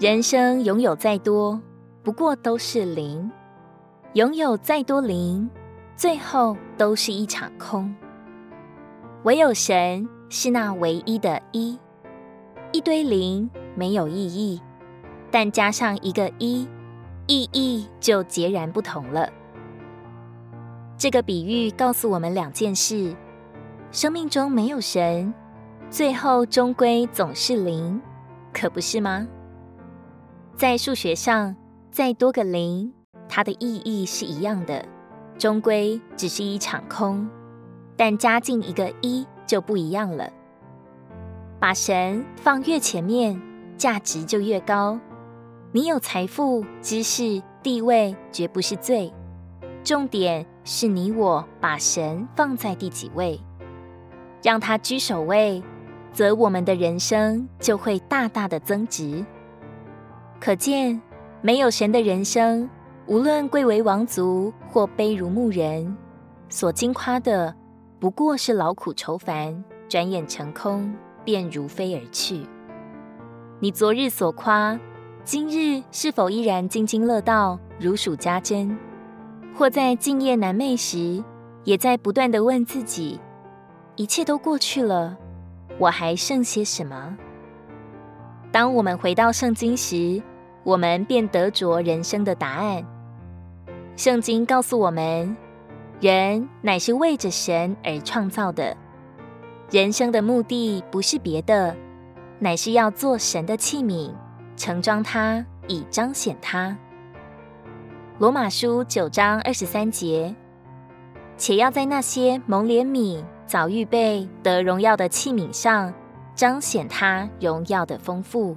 人生拥有再多，不过都是零；拥有再多零，最后都是一场空。唯有神是那唯一的一，一堆零没有意义，但加上一个一，意义就截然不同了。这个比喻告诉我们两件事：生命中没有神，最后终归总是零，可不是吗？在数学上，再多个零，它的意义是一样的，终归只是一场空。但加进一个一就不一样了。把神放越前面，价值就越高。你有财富、知识、地位，绝不是罪。重点是你我把神放在第几位，让他居首位，则我们的人生就会大大的增值。可见，没有神的人生，无论贵为王族或卑如牧人，所经夸的不过是劳苦愁烦，转眼成空，便如飞而去。你昨日所夸，今日是否依然津津乐道，如数家珍？或在静夜难寐时，也在不断的问自己：一切都过去了，我还剩些什么？当我们回到圣经时，我们便得着人生的答案。圣经告诉我们，人乃是为着神而创造的，人生的目的不是别的，乃是要做神的器皿，盛装它，以彰显它。罗马书九章二十三节，且要在那些蒙怜悯、早预备得荣耀的器皿上，彰显他荣耀的丰富。